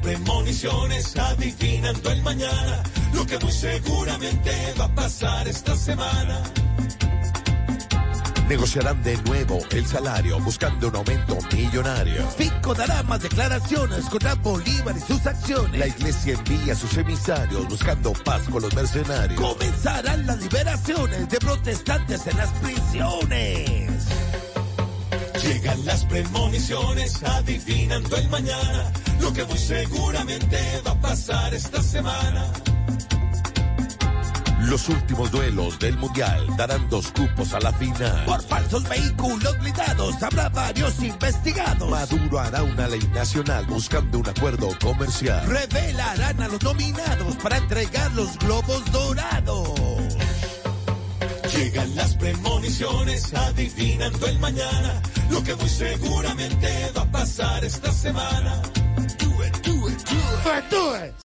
premoniciones adivinando el mañana, lo que muy seguramente va a pasar esta semana. Negociarán de nuevo el salario buscando un aumento millonario. Fico dará más declaraciones contra Bolívar y sus acciones. La iglesia envía a sus emisarios buscando paz con los mercenarios. Comenzarán las liberaciones de protestantes en las prisiones. Llegan las premoniciones adivinando el mañana, lo que muy seguramente va a pasar esta semana. Los últimos duelos del Mundial darán dos cupos a la final. Por falsos vehículos blindados habrá varios investigados. Maduro hará una ley nacional buscando un acuerdo comercial. Revelarán a los nominados para entregar los globos dorados. Llegan las premoniciones adivinando el mañana, lo que muy seguramente va a pasar esta semana. Do it.